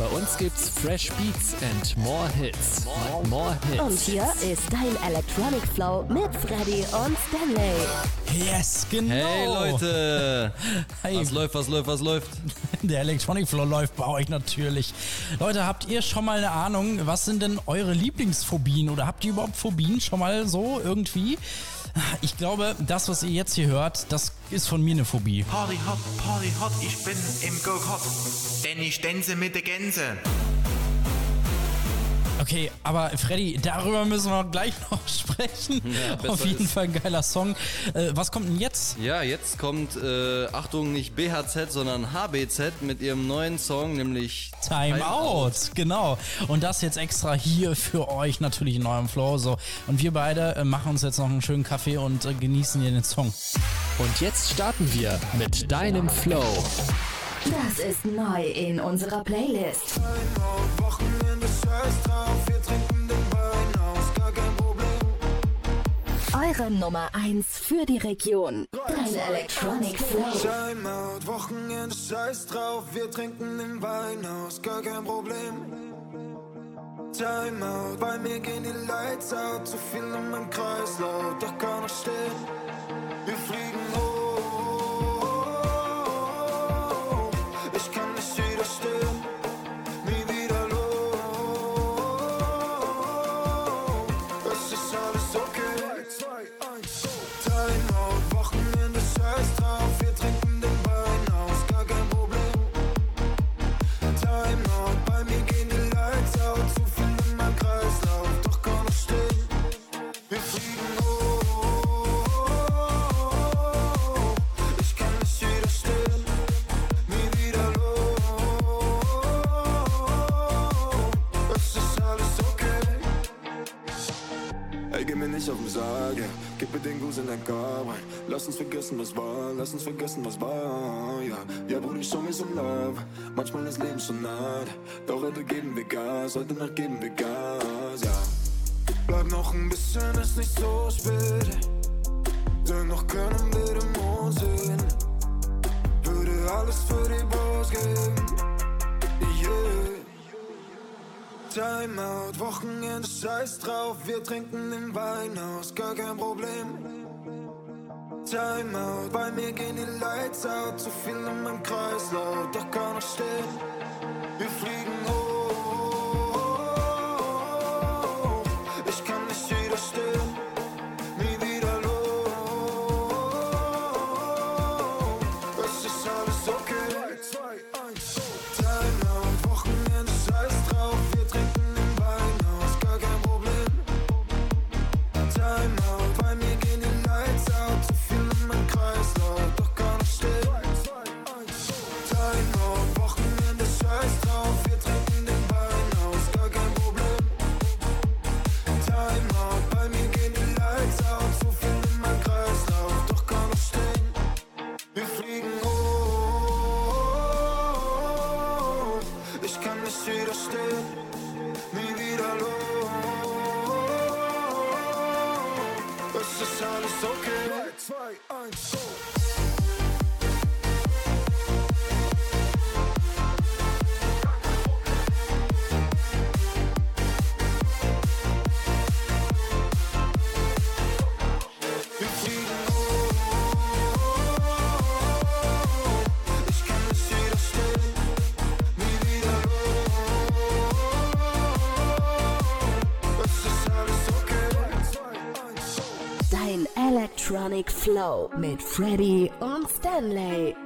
Bei uns gibt's Fresh Beats and more Hits. More, more Hits. Und hier ist dein Electronic Flow mit Freddy und Stanley. Yes, genau. Hey Leute! Hey. Was läuft, was läuft, was läuft? Der Electronic Flow läuft bei euch natürlich. Leute, habt ihr schon mal eine Ahnung, was sind denn eure Lieblingsphobien oder habt ihr überhaupt Phobien schon mal so irgendwie? Ich glaube, das, was ihr jetzt hier hört, das ist von mir eine Phobie. Party hot, Party hot, ich bin im Go-Kart, denn ich tänze mit der Gänse. Okay, aber Freddy, darüber müssen wir gleich noch sprechen. Ja, Auf jeden ist. Fall ein geiler Song. Äh, was kommt denn jetzt? Ja, jetzt kommt, äh, Achtung, nicht BHZ, sondern HBZ mit ihrem neuen Song, nämlich Time Out, genau. Und das jetzt extra hier für euch natürlich in eurem Flow. So. Und wir beide äh, machen uns jetzt noch einen schönen Kaffee und äh, genießen hier den Song. Und jetzt starten wir mit deinem Flow. Das ist neu in unserer Playlist. Eure Nummer 1 für die Region. Dein Electronic Flow. Timeout, Wochenende, scheiß drauf, wir trinken den Wein aus, gar kein Problem. Timeout, bei mir gehen die Lights out, zu viel in meinem Kreislauf, doch kann ich stehen. Wir fliegen hoch, Leben schon hart. Doch heute geben wir Gas, heute Nacht geben wir Gas, ja. Bleib noch ein bisschen, ist nicht so spät. Dennoch können wir den Mond sehen. Würde alles für die Bros geben, yeah. Timeout, Wochenende, scheiß drauf, wir trinken den Wein aus, gar kein Problem. Timeout, bei mir gehen die Lights out, zu viel in meinem Kreislauf, doch kann ich stehen. Wir fliegen hoch, ich kann nicht widerstehen, nie wieder los. Es alles okay. 2, 1, Timeout, Wochenende, scheiß drauf, wir trinken den Wein aus, gar kein Problem. Timeout, bei mir gehen die Lights out, zu viel in meinem Kreislauf, doch kann ich stehen. Timeout, Flow mit Freddy und Stanley.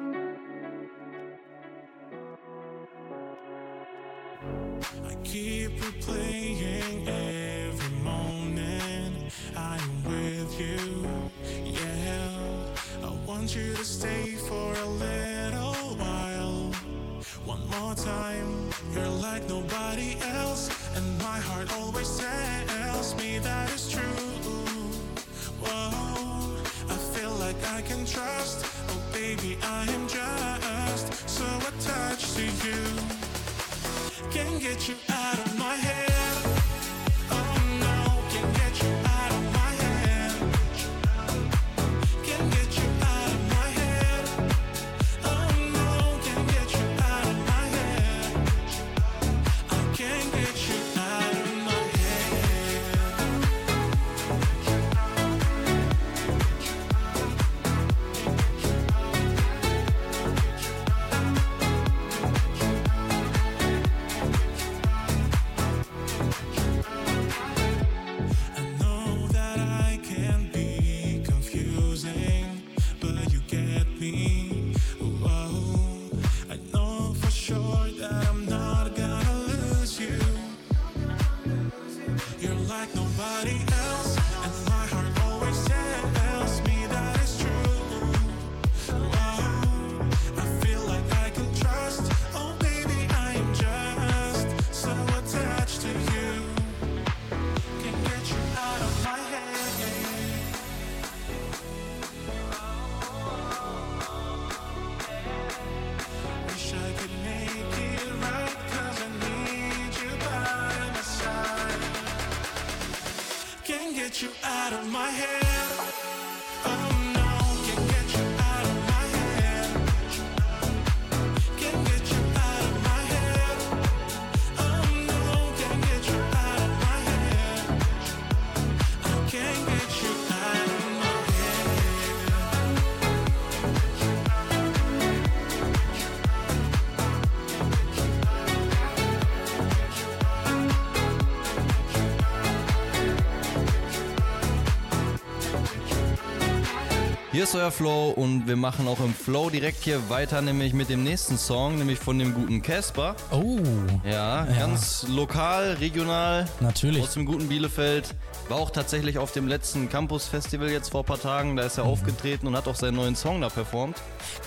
Hier ist euer Flow und wir machen auch im Flow direkt hier weiter, nämlich mit dem nächsten Song, nämlich von dem guten Casper. Oh, Ja, ganz lokal, regional. Natürlich. Aus dem guten Bielefeld. War auch tatsächlich auf dem letzten Campus-Festival jetzt vor ein paar Tagen. Da ist er aufgetreten und hat auch seinen neuen Song da performt.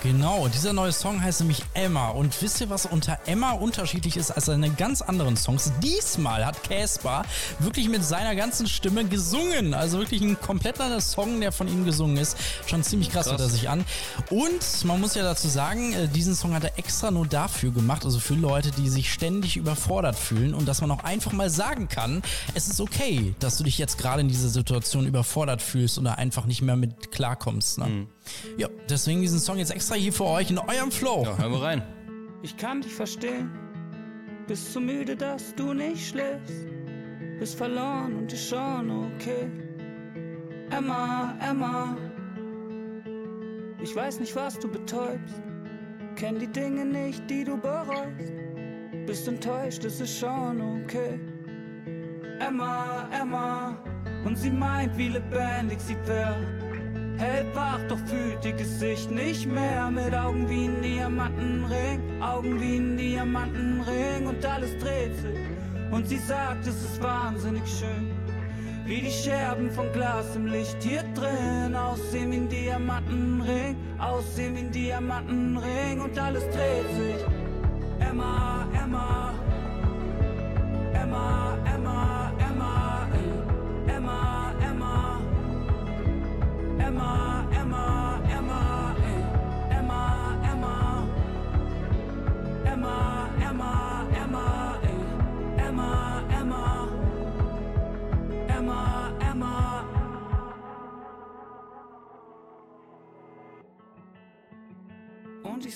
Genau, dieser neue Song heißt nämlich Emma. Und wisst ihr, was unter Emma unterschiedlich ist als seine ganz anderen Songs? Diesmal hat Casper wirklich mit seiner ganzen Stimme gesungen. Also wirklich ein komplett anderer Song, der von ihm gesungen ist. Schon ziemlich krass, Krass. hört er sich an. Und man muss ja dazu sagen, äh, diesen Song hat er extra nur dafür gemacht, also für Leute, die sich ständig überfordert fühlen und dass man auch einfach mal sagen kann, es ist okay, dass du dich jetzt gerade in dieser Situation überfordert fühlst oder einfach nicht mehr mit klarkommst. Ne? Ja, deswegen diesen Song jetzt extra hier für euch in eurem Flow. Ja, hören wir rein. Ich kann dich verstehen. Bist so müde, dass du nicht schläfst. Bist verloren und ist schon okay. Emma, Emma. Ich weiß nicht, was du betäubst. Kenn die Dinge nicht, die du bereust. Bist enttäuscht, es ist schon okay. Emma, Emma. Und sie meint, wie lebendig sie wär. Hält wach, doch fühlt ihr Gesicht nicht mehr. Mit Augen wie ein Diamantenring, Augen wie ein Diamantenring und alles dreht sich. Und sie sagt, es ist wahnsinnig schön. Wie die Scherben von Glas im Licht hier drin. Aussehen wie ein Diamantenring, aussehen wie ein Diamantenring und alles dreht sich. Emma, Emma.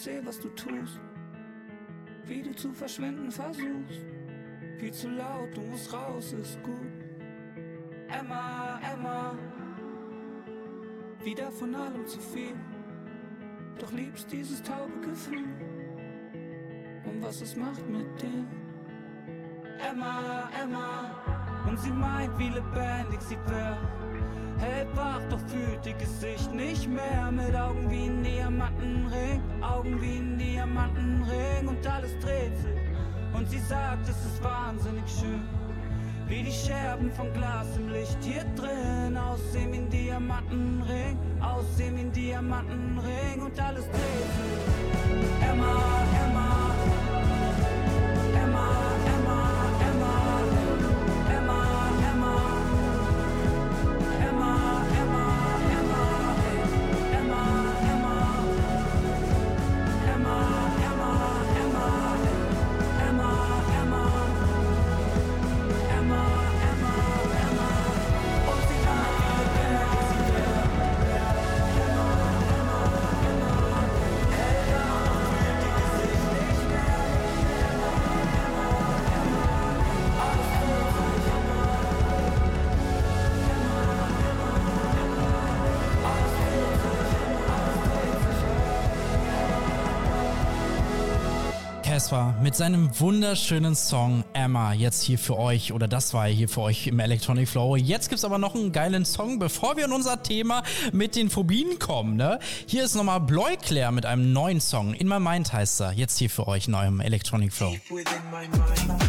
Sehe, was du tust. Wie du zu verschwinden versuchst. Viel zu laut, du musst raus, ist gut. Emma, Emma. Wieder von allem zu viel. Doch liebst dieses taube Gefühl. Und was es macht mit dir. Emma, Emma. Und sie meint, wie lebendig sie wär. Hält wach, doch fühlt ihr Gesicht nicht mehr. Mit Augen wie ein Diamantenring, Augen wie ein Diamantenring und alles dreht sich. Und sie sagt, es ist wahnsinnig schön. Wie die Scherben von Glas im Licht hier drin. Aussehen wie ein Diamantenring, aussehen wie ein Diamantenring und alles dreht sich. Emma. Emma, Casper mit seinem wunderschönen Song Emma jetzt hier für euch oder das war hier für euch im Electronic Flow. Jetzt gibt's aber noch einen geilen Song, bevor wir in unser Thema mit den Phobien kommen. Ne? Hier ist nochmal Bloiclair mit einem neuen Song. In My Mind heißt er. Jetzt hier für euch in eurem Electronic Flow. within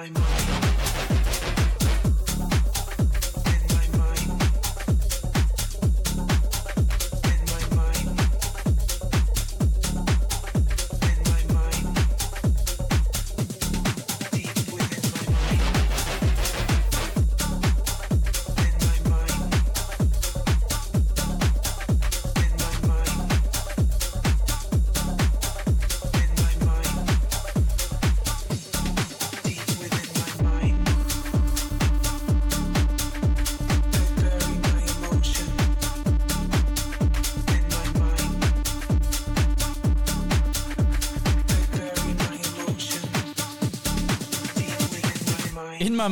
my mind.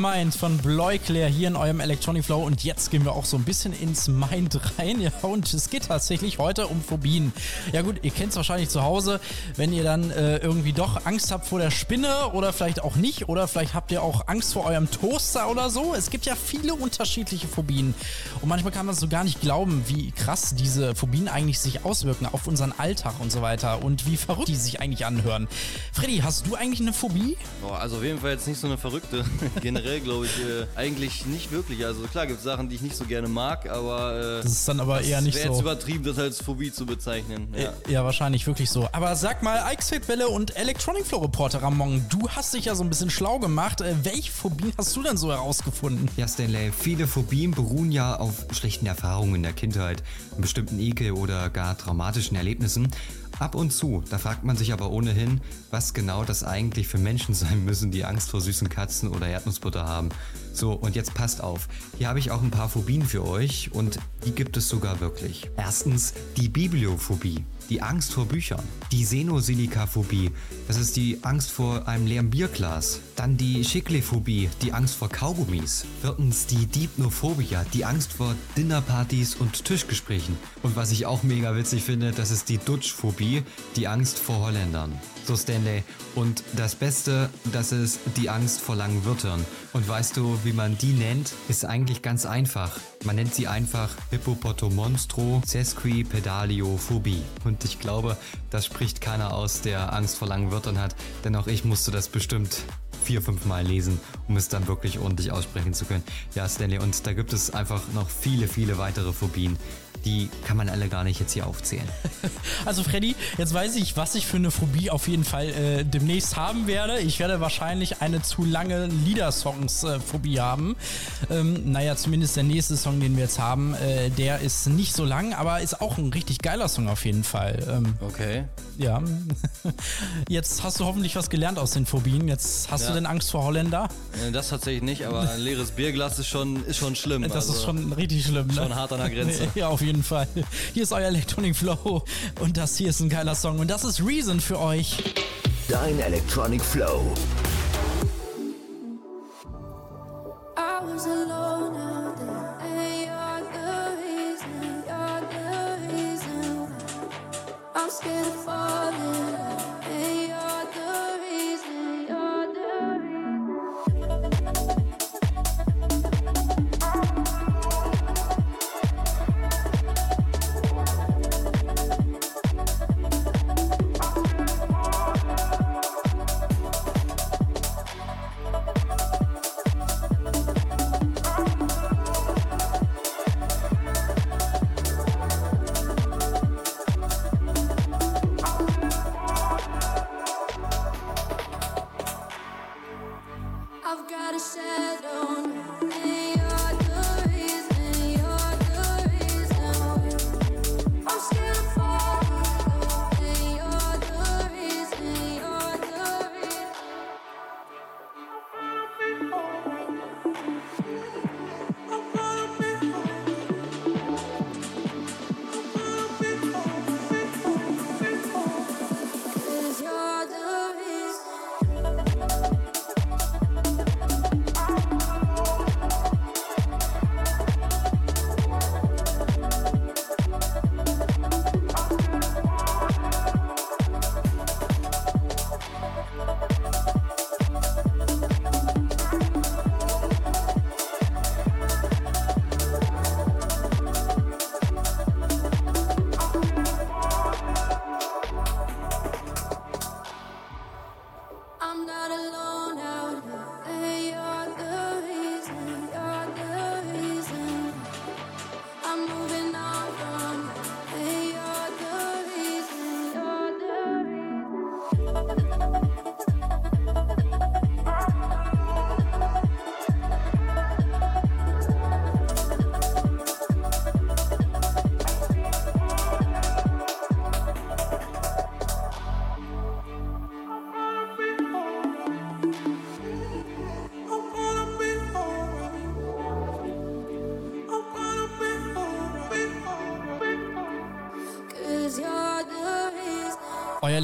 Mind von Bloikler hier in eurem Electronic Flow und jetzt gehen wir auch so ein bisschen ins Mind rein. Ja, und es geht tatsächlich heute um Phobien. Ja gut, ihr kennt es wahrscheinlich zu Hause, wenn ihr dann äh, irgendwie doch Angst habt vor der Spinne oder vielleicht auch nicht oder vielleicht habt ihr auch Angst vor eurem Toaster oder so. Es gibt ja viele unterschiedliche Phobien und manchmal kann man so gar nicht glauben, wie krass diese Phobien eigentlich sich auswirken auf unseren Alltag und so weiter und wie verrückt die sich eigentlich anhören. Freddy, hast du eigentlich eine Phobie? Boah, also auf jeden Fall jetzt nicht so eine verrückte. Generell glaube ich äh, eigentlich nicht wirklich. Also klar gibt es Sachen, die ich nicht so gerne mag, aber äh, Das ist dann aber eher nicht wäre so. jetzt übertrieben, das als Phobie zu bezeichnen. Ja. Ja, wahrscheinlich wirklich so. Aber sag mal, Eichsfeldwelle und Electronic Flow Reporter Ramon, du hast dich ja so ein bisschen schlau gemacht. Äh, welche Phobien hast du denn so herausgefunden? Ja, Stanley, viele Phobien beruhen ja auf schlechten Erfahrungen in der Kindheit, einem bestimmten Ekel oder gar traumatischen Erlebnissen. Ab und zu, da fragt man sich aber ohnehin, was genau das eigentlich für Menschen sein müssen, die Angst vor süßen Katzen oder Erdnussbutter haben. So, und jetzt passt auf. Hier habe ich auch ein paar Phobien für euch und die gibt es sogar wirklich. Erstens die Bibliophobie, die Angst vor Büchern. Die Xenosilikaphobie, das ist die Angst vor einem leeren Bierglas. Dann die Schicklebophie, die Angst vor Kaugummis. Viertens die Dipnophobia, die Angst vor Dinnerpartys und Tischgesprächen. Und was ich auch mega witzig finde, das ist die Dutschphobie, die Angst vor Holländern. So Stanley. Und das Beste, das ist die Angst vor langen Wörtern. Und weißt du, wie man die nennt? Ist eigentlich ganz einfach. Man nennt sie einfach Hippopotomonstro Sesquipedaliophobie. Und ich glaube, das spricht keiner aus, der Angst vor langen Wörtern hat, denn auch ich musste das bestimmt vier, fünf Mal lesen, um es dann wirklich ordentlich aussprechen zu können. Ja, Stanley, und da gibt es einfach noch viele, viele weitere Phobien. Die kann man alle gar nicht jetzt hier aufzählen. Also Freddy, jetzt weiß ich, was ich für eine Phobie auf jeden Fall äh, demnächst haben werde. Ich werde wahrscheinlich eine zu lange Liedersongs-Phobie haben. Ähm, naja, zumindest der nächste Song, den wir jetzt haben, äh, der ist nicht so lang, aber ist auch ein richtig geiler Song auf jeden Fall. Ähm, Okay. ja. Jetzt hast du hoffentlich was gelernt aus den Phobien. Jetzt hast Ja. du denn Angst vor Holländer? Äh, Das tatsächlich nicht, aber ein leeres Bierglas ist schon, ist schon schlimm. Das also, ist schon richtig schlimm, ne? schon hart an der Grenze. Ja, auf jeden Fall. Hier ist euer Electronic Flow und das hier ist ein geiler Song und das ist Reason für euch. Dein Electronic Flow.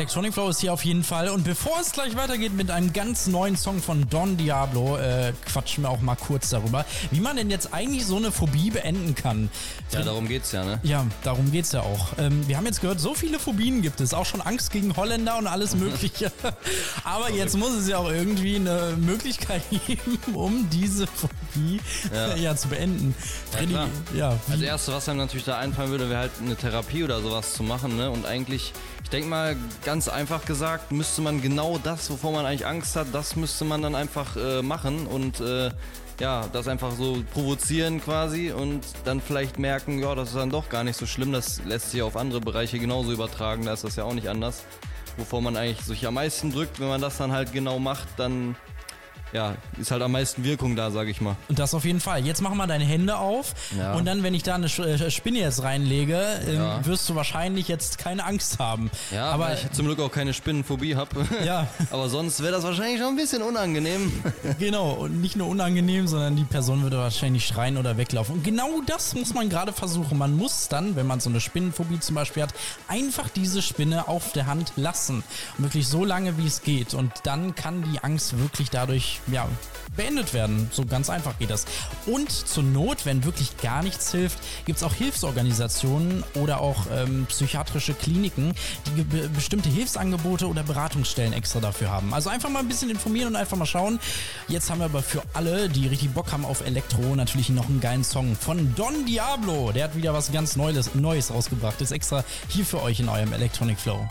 Electronic Flow ist hier auf jeden Fall. Und bevor es gleich weitergeht mit einem ganz neuen Song von Don Diablo, äh, quatschen wir auch mal kurz darüber, wie man denn jetzt eigentlich so eine Phobie beenden kann. Ja, darum geht's ja, ne? Ja, darum geht's ja auch. Ähm, wir haben jetzt gehört, so viele Phobien gibt es. Auch schon Angst gegen Holländer und alles Mögliche. Aber jetzt muss es ja auch irgendwie eine Möglichkeit geben, um diese Phobie ja. Ja. zu beenden. Ja, Freddy, klar. ja, Als erstes, was einem natürlich da einfallen würde, wäre halt eine Therapie oder sowas zu machen, ne? Und eigentlich, ich denke mal, ganz einfach gesagt, müsste man genau das, wovor man eigentlich Angst hat, das müsste man dann einfach äh, machen und äh, ja, das einfach so provozieren quasi und dann vielleicht merken, ja, das ist dann doch gar nicht so schlimm, das lässt sich auf andere Bereiche genauso übertragen, da ist das ja auch nicht anders. Wovor man eigentlich sich am meisten drückt, wenn man das dann halt genau macht, dann ja, ist halt am meisten Wirkung da, sage ich mal. Und das auf jeden Fall. Jetzt mach mal deine Hände auf Ja. und dann, wenn ich da eine äh, Spinne jetzt reinlege, ähm, Ja. wirst du wahrscheinlich jetzt keine Angst haben. Ja, aber weil ich zum Glück auch keine Spinnenphobie habe. Ja. Aber sonst wäre das wahrscheinlich schon ein bisschen unangenehm. genau, und nicht nur unangenehm, sondern die Person würde wahrscheinlich schreien oder weglaufen. Und genau das muss man gerade versuchen. Man muss dann, wenn man so eine Spinnenphobie zum Beispiel hat, einfach diese Spinne auf der Hand lassen. Und wirklich so lange, wie es geht. Und dann kann die Angst wirklich dadurch, ja, beendet werden. So ganz einfach geht das. Und zur Not, wenn wirklich gar nichts hilft, gibt es auch Hilfsorganisationen oder auch ähm, psychiatrische Kliniken, die ge- bestimmte Hilfsangebote oder Beratungsstellen extra dafür haben. Also einfach mal ein bisschen informieren und einfach mal schauen. Jetzt haben wir aber für alle, die richtig Bock haben auf Elektro, natürlich noch einen geilen Song von Don Diablo. Der hat wieder was ganz Neues, Neues rausgebracht. Ist extra hier für euch in eurem Electronic Flow.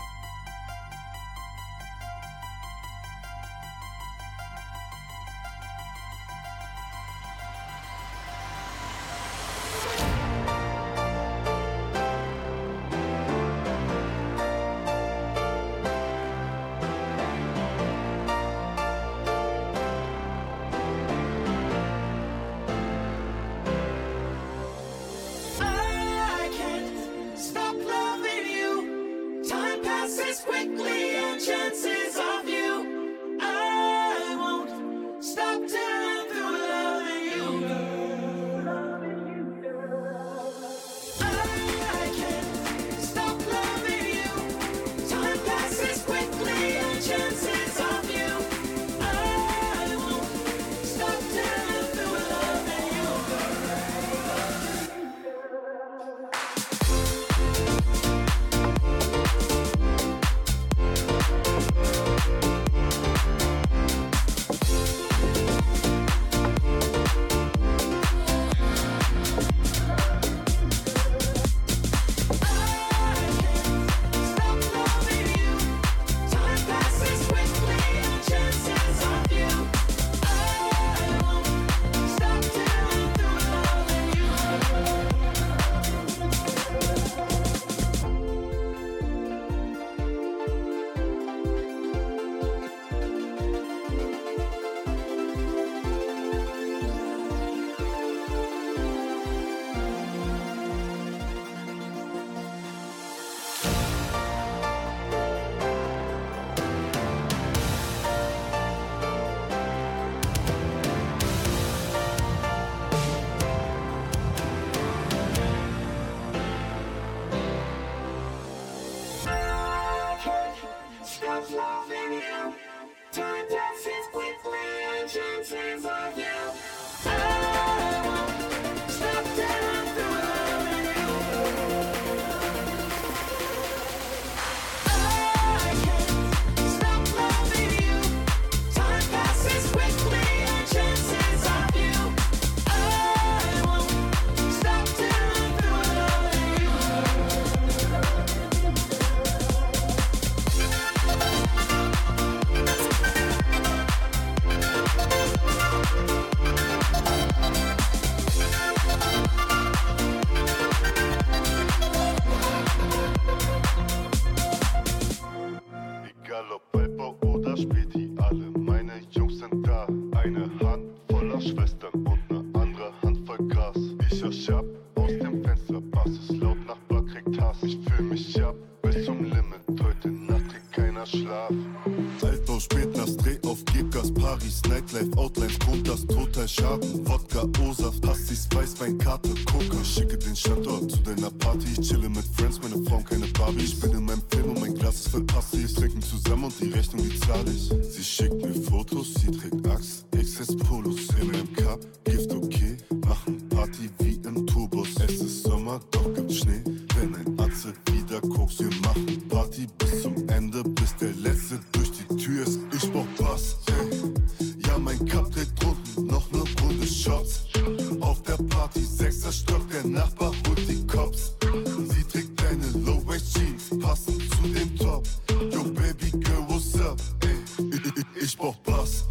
Brauch Bass.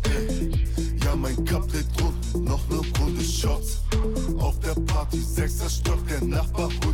Ja, mein Cup dreht drunten, noch ne Runde Shots. Auf der Party, sechster Stock, der Nachbar holt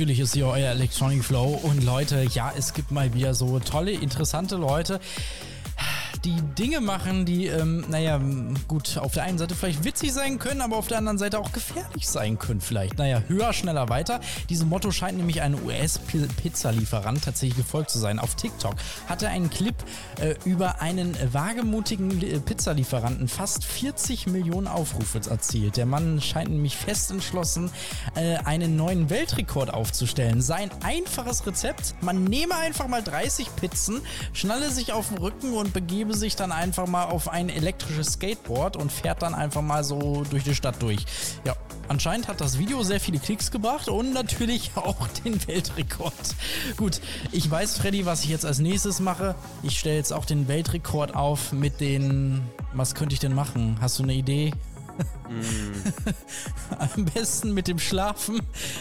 Natürlich ist hier euer Electronic Flow. Und Leute, ja, es gibt mal wieder so tolle, interessante Leute, die Dinge machen, die, ähm, naja, gut, auf der einen Seite vielleicht witzig sein können, aber auf der anderen Seite auch gefährlich sein können vielleicht. Naja, höher, schneller, weiter. Diesem Motto scheint nämlich ein US-Pizzalieferant tatsächlich gefolgt zu sein. Auf TikTok hat er einen Clip äh, über einen wagemutigen äh, Pizzalieferanten fast 40 Millionen Aufrufe erzielt. Der Mann scheint nämlich fest entschlossen, äh, einen neuen Weltrekord aufzustellen. Sein einfaches Rezept, man nehme einfach mal 30 Pizzen, schnalle sich auf den Rücken und begebe sich dann einfach mal auf ein elektrisches Skateboard und fährt dann einfach mal so durch die Stadt durch. Ja, anscheinend hat das Video sehr viele Klicks gebracht und natürlich auch den Weltrekord. Gut, ich weiß, Freddy, was ich jetzt als nächstes mache. Ich stelle jetzt auch den Weltrekord auf mit den. Was könnte ich denn machen? Hast du eine Idee? Am besten mit dem Schlafen,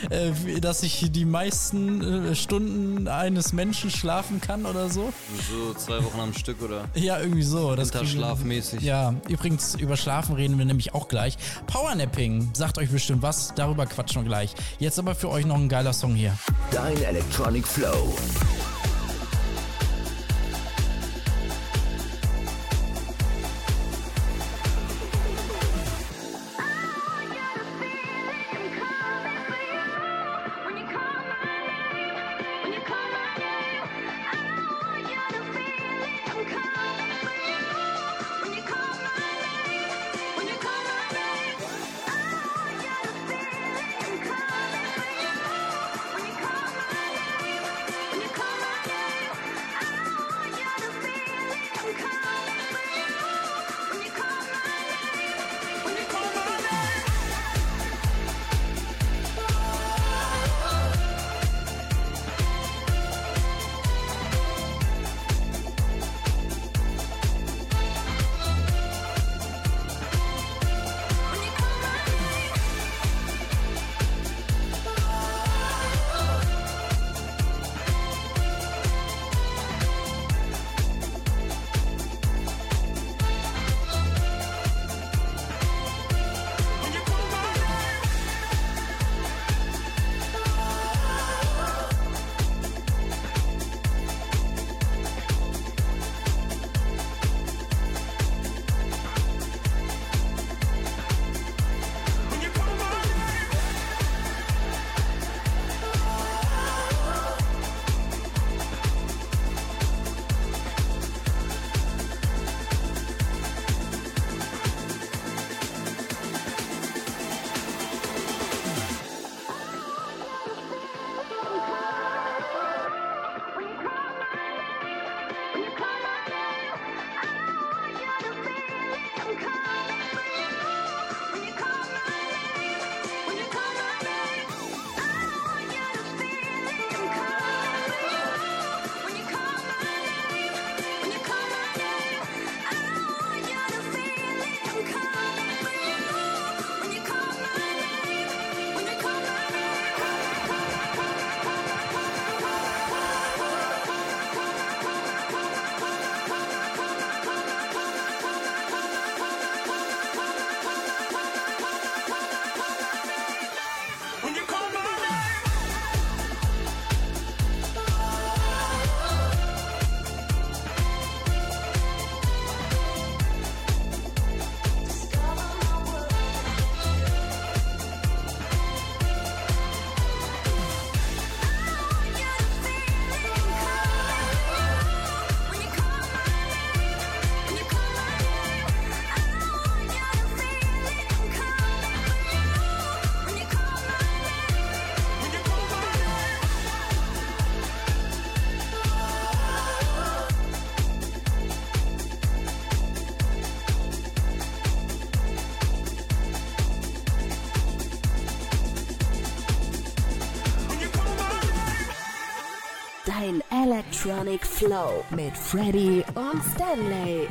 äh, dass ich die meisten äh, Stunden eines Menschen schlafen kann oder so. So zwei Wochen am Stück oder? Ja, irgendwie so. Das Winterschlafmäßig. Ja, übrigens, über Schlafen reden wir nämlich auch gleich. Powernapping, sagt euch bestimmt was, darüber quatschen wir gleich. Jetzt aber für euch noch ein geiler Song hier. Dein Electronic Flow. Flow mit Freddy und Stanley.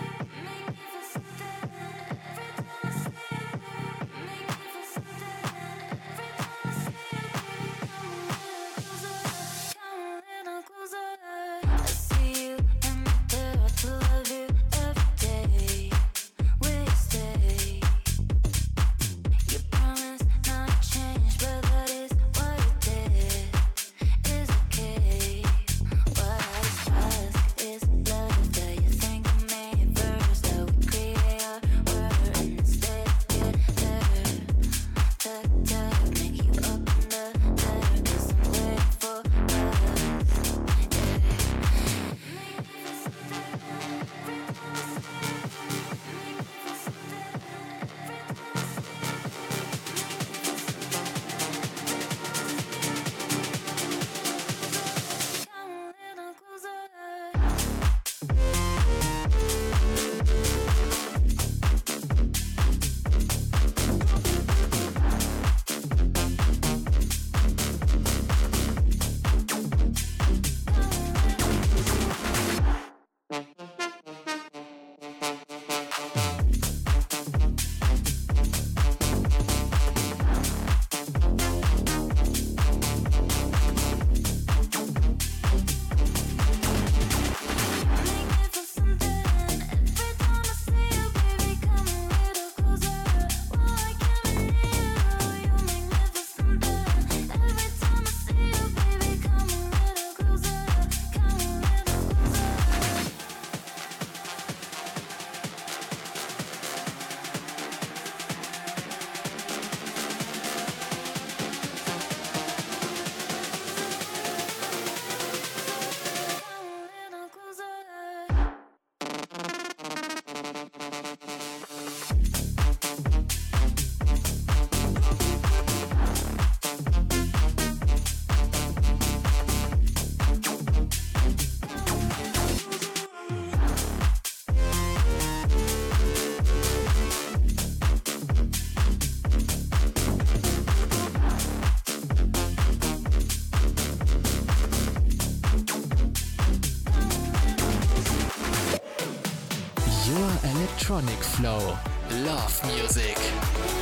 Electronic Flow. Love music.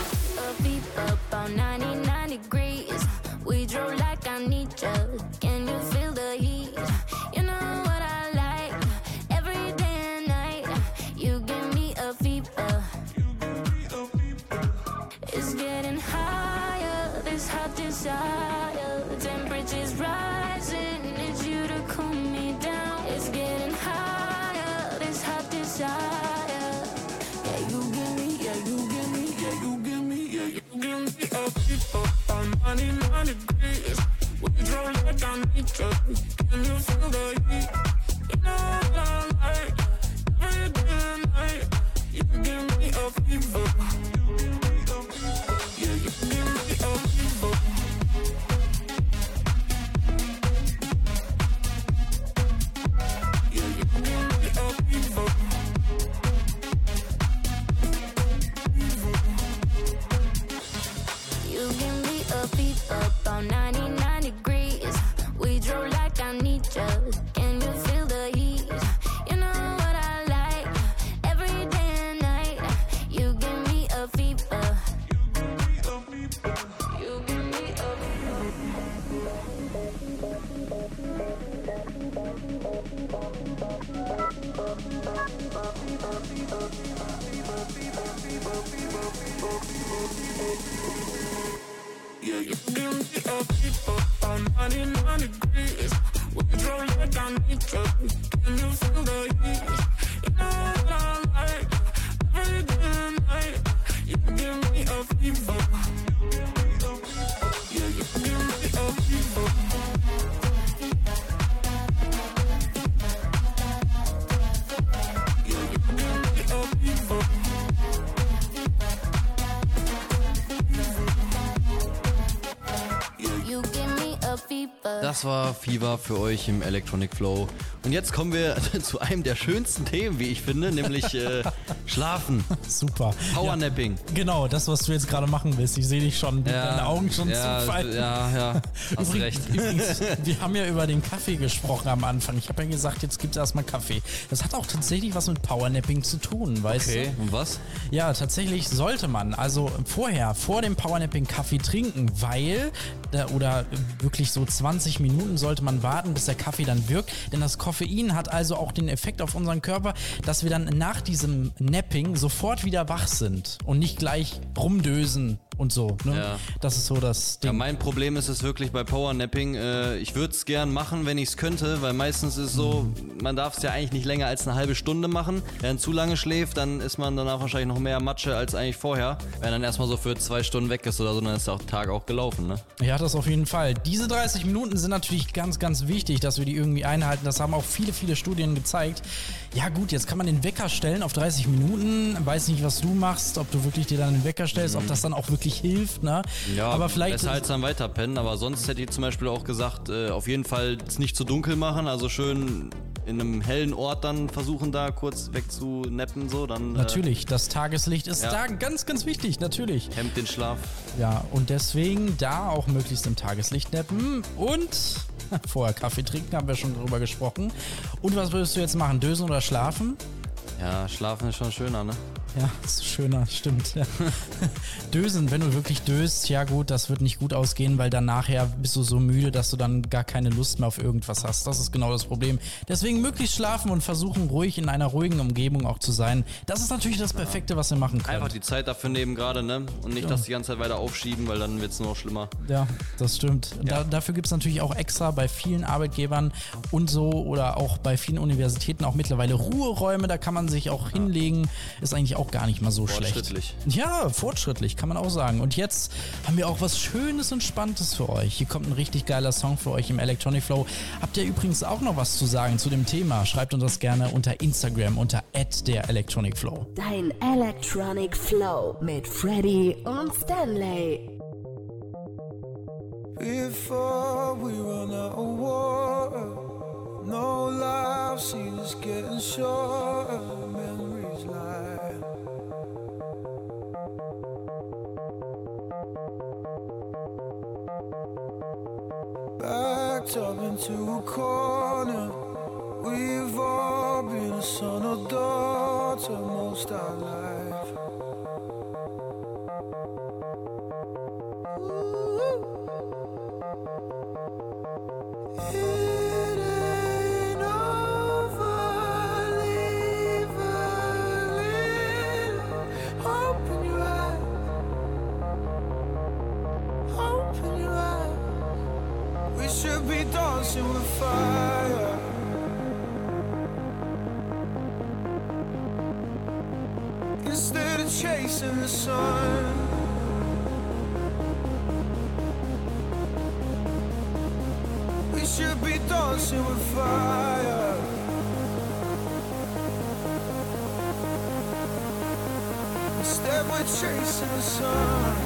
Das war Fever für euch im Electronic Flow. Und jetzt kommen wir zu einem der schönsten Themen, wie ich finde, nämlich äh, Schlafen. Super. Powernapping. Ja, genau, das, was du jetzt gerade machen willst. Ich sehe dich schon, Ja, deine Augen schon ja, zufallen. ja, ja, hast Übrigens, recht. übrigens, wir haben ja über den Kaffee gesprochen am Anfang. Ich habe ja gesagt, jetzt gibt es erstmal Kaffee. Das hat auch tatsächlich was mit Powernapping zu tun, weißt Okay, du? und was? Ja, tatsächlich sollte man also vorher, vor dem Powernapping Kaffee trinken, weil, oder wirklich so 20 Minuten sollte man warten, bis der Kaffee dann wirkt. Denn das Koffein hat also auch den Effekt auf unseren Körper, dass wir dann nach diesem Napping sofort wieder wach sind und nicht gleich rumdösen und so. Ne? Ja. Das ist so das Ja, Ding. mein Problem ist es wirklich bei Powernapping. Äh, ich würde es gern machen, wenn ich es könnte, weil meistens ist es so, man darf es ja eigentlich nicht länger als eine halbe Stunde machen. Wenn man zu lange schläft, dann ist man danach wahrscheinlich noch mehr Matsche als eigentlich vorher. Wenn dann erstmal so für zwei Stunden weg ist oder so, dann ist der Tag auch gelaufen, ne? Ja, das auf jeden Fall. Diese 30 Minuten sind natürlich ganz, ganz wichtig, dass wir die irgendwie einhalten. Das haben auch viele, viele Studien gezeigt. Ja gut, jetzt kann man den Wecker stellen auf 30 Minuten. Weiß nicht, was du machst, ob du wirklich dir dann den Wecker stellst, ob das dann auch wirklich hilft. Ne? Ja, aber vielleicht besser als dann weiterpennen. Aber sonst hätte ich zum Beispiel auch gesagt, äh, auf jeden Fall es nicht zu dunkel machen. Also schön in einem hellen Ort dann versuchen, da kurz wegzunappen. So, dann, äh, Natürlich, das Tageslicht ist ja. da ganz, ganz wichtig, natürlich. Hemmt den Schlaf. Ja, und deswegen da auch möglichst im Tageslicht nappen und vorher Kaffee trinken, haben wir schon drüber gesprochen. Und was würdest du jetzt machen? Dösen oder schlafen? Ja, schlafen ist schon schöner, ne? Ja, ist schöner, stimmt. Ja. Dösen, wenn du wirklich döst, ja gut, das wird nicht gut ausgehen, weil dann nachher bist du so müde, dass du dann gar keine Lust mehr auf irgendwas hast. Das ist genau das Problem. Deswegen möglichst schlafen und versuchen, ruhig in einer ruhigen Umgebung auch zu sein. Das ist natürlich das Perfekte, was wir machen können. Einfach die Zeit dafür nehmen gerade, ne? Und nicht Ja. das die ganze Zeit weiter aufschieben, weil dann wird es nur noch schlimmer. Ja, das stimmt. Da, dafür gibt es natürlich auch extra bei vielen Arbeitgebern und so oder auch bei vielen Universitäten auch mittlerweile Ruheräume, da kann man sich auch hinlegen. Ist eigentlich auch gar nicht mal so schlecht. Fortschrittlich. Ja, fortschrittlich, kann man auch sagen. Und jetzt haben wir auch was Schönes und Spannendes für euch. Hier kommt ein richtig geiler Song für euch im Electronic Flow. Habt ihr übrigens auch noch was zu sagen zu dem Thema? Schreibt uns das gerne unter Instagram unter der Electronic Flow. Dein Electronic Flow mit Freddy und Stanley. Before we run out of water, no life seems getting shorter. Into a corner. We've all been a son or daughter most our life. Of chasing the sun. We should be dancing with fire. Instead, we're chasing the sun.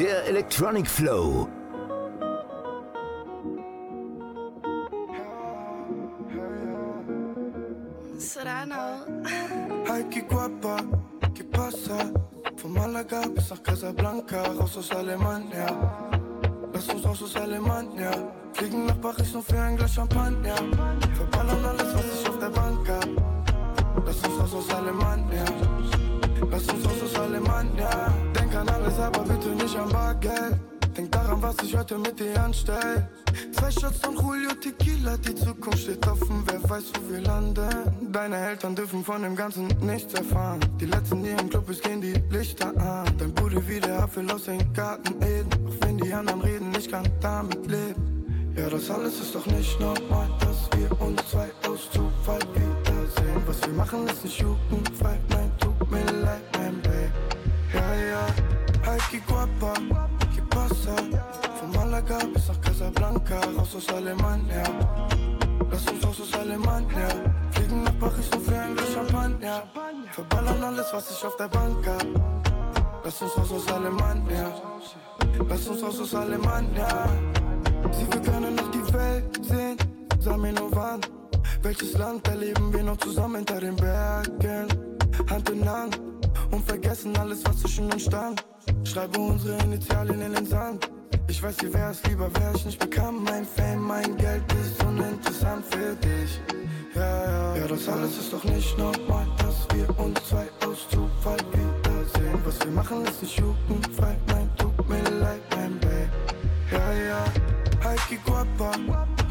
Der Electronic Flow. Von dem Ganzen nichts erfahren. Die letzten, die im Club ist, gehen die Lichter an. Dein Bude wie der Apfel aus den Garten Eden. Auch wenn die anderen reden, ich kann damit leben. Ja, das alles ist doch nicht normal, Hand und vergessen alles, was zwischen uns stand. Schreibe unsere Initialien in den Sand. Ich weiß, wie wär's lieber, wär ich nicht bekannt. Mein Fame, mein Geld ist uninteressant für dich. Ja, ja, ja, das alles ist doch nicht normal, dass wir uns zwei aus Zufall wiedersehen. Was wir machen, ist nicht jugendfrei. Nein, tut mir leid, mein Babe. Ja, ja, que guapa,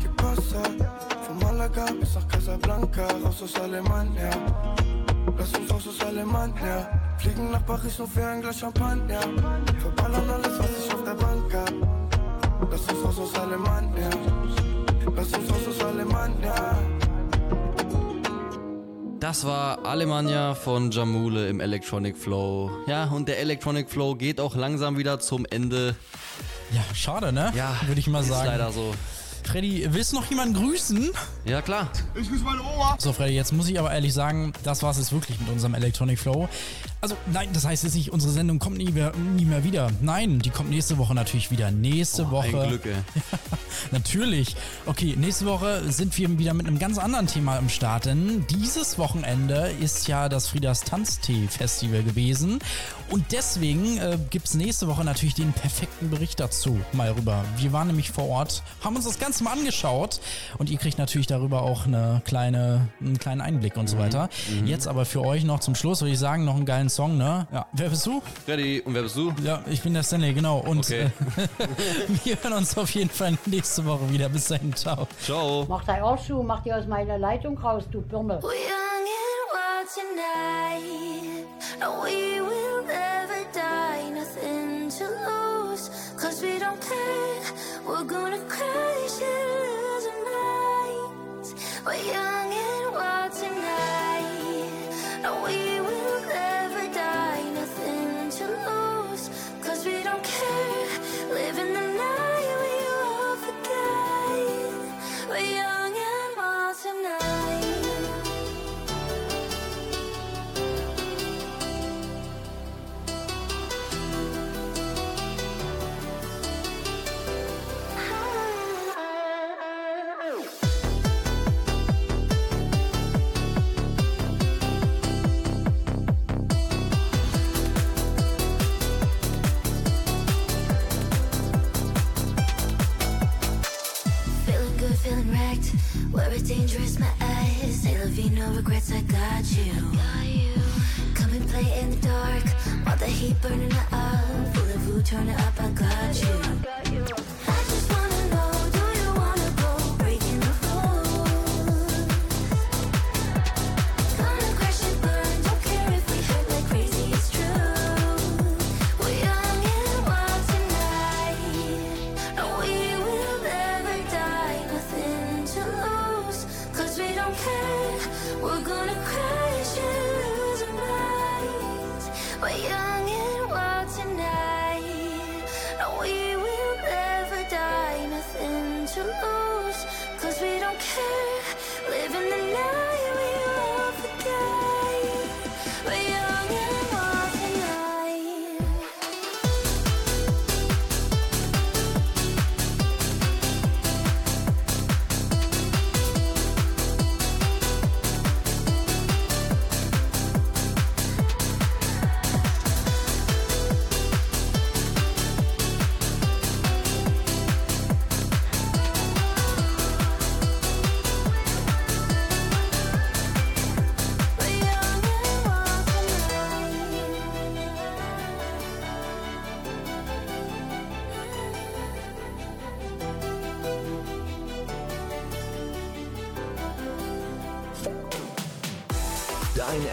que pasa? Von Malaga bis nach Casablanca, raus aus Alemania. Lass uns raus aus Alemania. Fliegen nach Paris nur für ein Glas Champagner. Verballern alles, was ich auf der Bank hab. Lass uns raus aus Alemania. Lass uns raus aus Alemania. Das war Alemannia von Jamule im Electronic Flow. Ja, und der Electronic Flow geht auch langsam wieder zum Ende. Ja, schade, ne? Ja, würde ich mal ist sagen. leider so. Freddy, willst du noch jemanden grüßen? Ja, klar. Ich grüße meine Oma. So, Freddy, jetzt muss ich aber ehrlich sagen, das war es jetzt wirklich mit unserem Electronic Flow. Also, nein, das heißt jetzt nicht, unsere Sendung kommt nie mehr, nie mehr wieder. Nein, die kommt nächste Woche natürlich wieder. Nächste Oh, Woche. ein Glück, ey. Natürlich. Okay, nächste Woche sind wir wieder mit einem ganz anderen Thema am Start, denn dieses Wochenende ist ja das Frieders Tanztee-Festival gewesen. Und deswegen äh, gibt es nächste Woche natürlich den perfekten Bericht dazu mal rüber. Wir waren nämlich vor Ort, haben uns das Ganze mal angeschaut und ihr kriegt natürlich darüber auch eine kleine, einen kleinen Einblick und so Mhm, weiter. mhm. Jetzt aber für euch noch zum Schluss, würde ich sagen, noch einen geilen Song, ne? Ja. Wer bist du? Freddy, und wer bist du? Ja, ich bin der Stanley, genau. Und Okay. äh, wir hören uns auf jeden Fall nächste Woche wieder. Bis dahin, ciao. Ciao. Mach dein Arsch zu, mach die aus meiner Leitung raus, du Birne. We're young and wild tonight. No, we minds. We're was dangerous, my eyes. Hey, Levine, no regrets, I got you. Got you. Come and play in the dark. While the heat burning up. Full of voodoo, turn it up, I got you. I got you.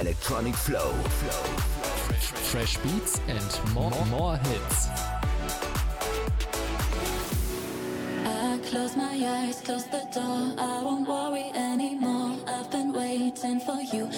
Electronic Flow. Fresh beats and more, more hits. I close my eyes, close the door. I won't worry anymore. I've been waiting for you.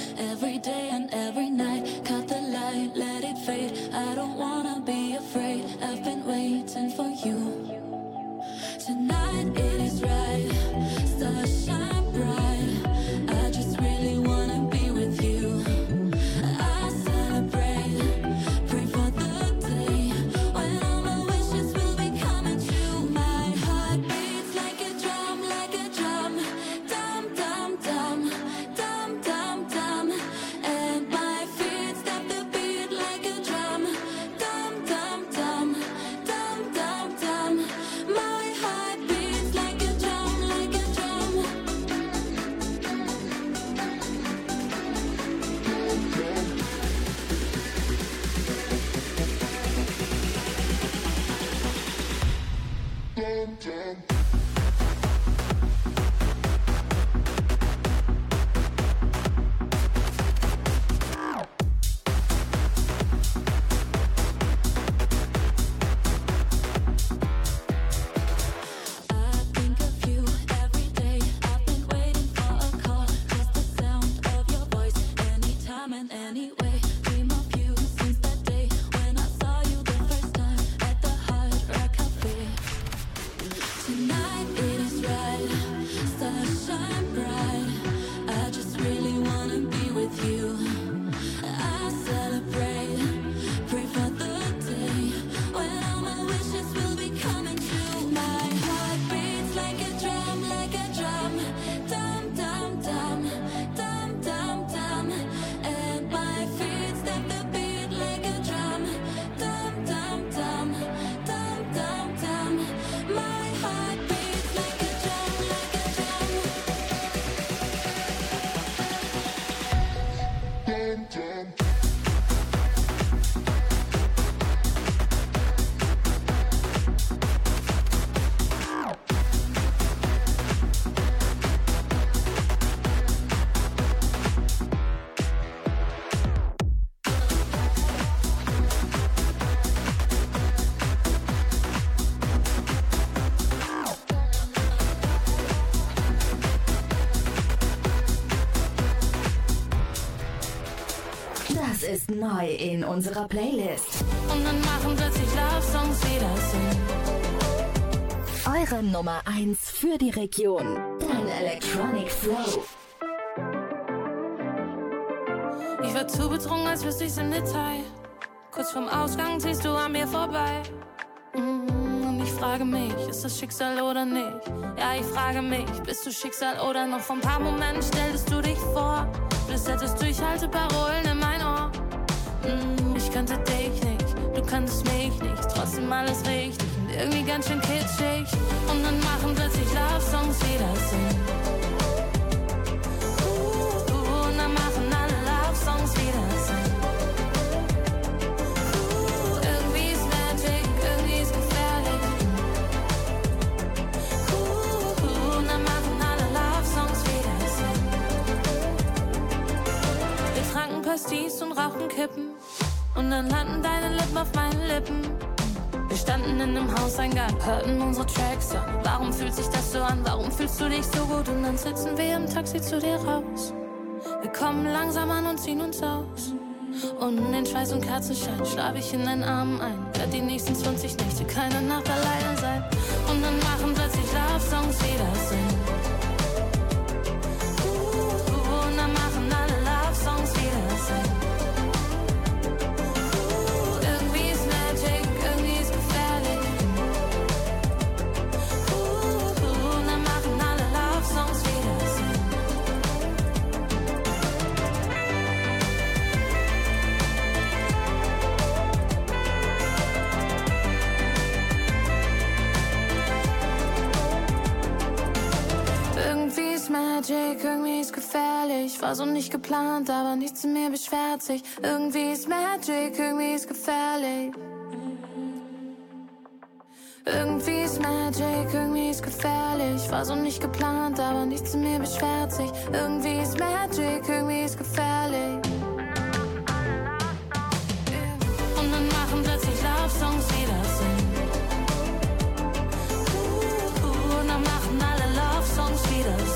unserer Playlist. Und dann machen plötzlich Love-Songs wieder Sinn. Eure Nummer 1 für die Region. Dein Electronic Flow. Ich war zu betrunken, als wüsste ich's im Detail. Kurz vorm Ausgang ziehst du an mir vorbei. Mhm, und ich frage mich, ist das Schicksal oder nicht? Ja, ich frage mich, bist du Schicksal oder noch? Vor ein paar Momenten stelltest du dich vor. Bis hättest du, ich Flüstertest Durchhalteparolen in mein Ohr. Mm könnte dich nicht, du könntest mich nicht, trotzdem alles richtig und irgendwie ganz schön kitschig. Und dann machen plötzlich Love-Songs wieder Sinn. Uh, und dann machen alle Love-Songs wieder Sinn. Uh, irgendwie ist Magic, irgendwie ist gefährlich. Uh, und dann machen alle Love-Songs wieder Wir tranken Pastis und rauchen Kippen. Und dann landen deine Lippen auf meinen Lippen. Wir standen in einem Hauseingang, hörten unsere Tracks an. Warum fühlt sich das so an? Warum fühlst du dich so gut? Und dann sitzen wir im Taxi zu dir raus. Wir kommen langsam an und ziehen uns aus. Und in den Schweiß und Kerzenschein schlaf ich in deinen Armen ein. Werd die nächsten 20 Nächte keine Nacht alleine sein. Und dann machen plötzlich Love-Songs wieder Sinn. War so nicht geplant, aber nichts in mir beschwert sich. Irgendwie ist Magic, irgendwie ist gefährlich. Irgendwie ist Magic, irgendwie ist gefährlich. War so nicht geplant, aber nichts in mir beschwert sich. Irgendwie ist Magic, irgendwie ist gefährlich. Und dann machen plötzlich Love Songs wieder Sinn. Uh, uh, uh, und dann machen alle Love Songs wieder Sinn.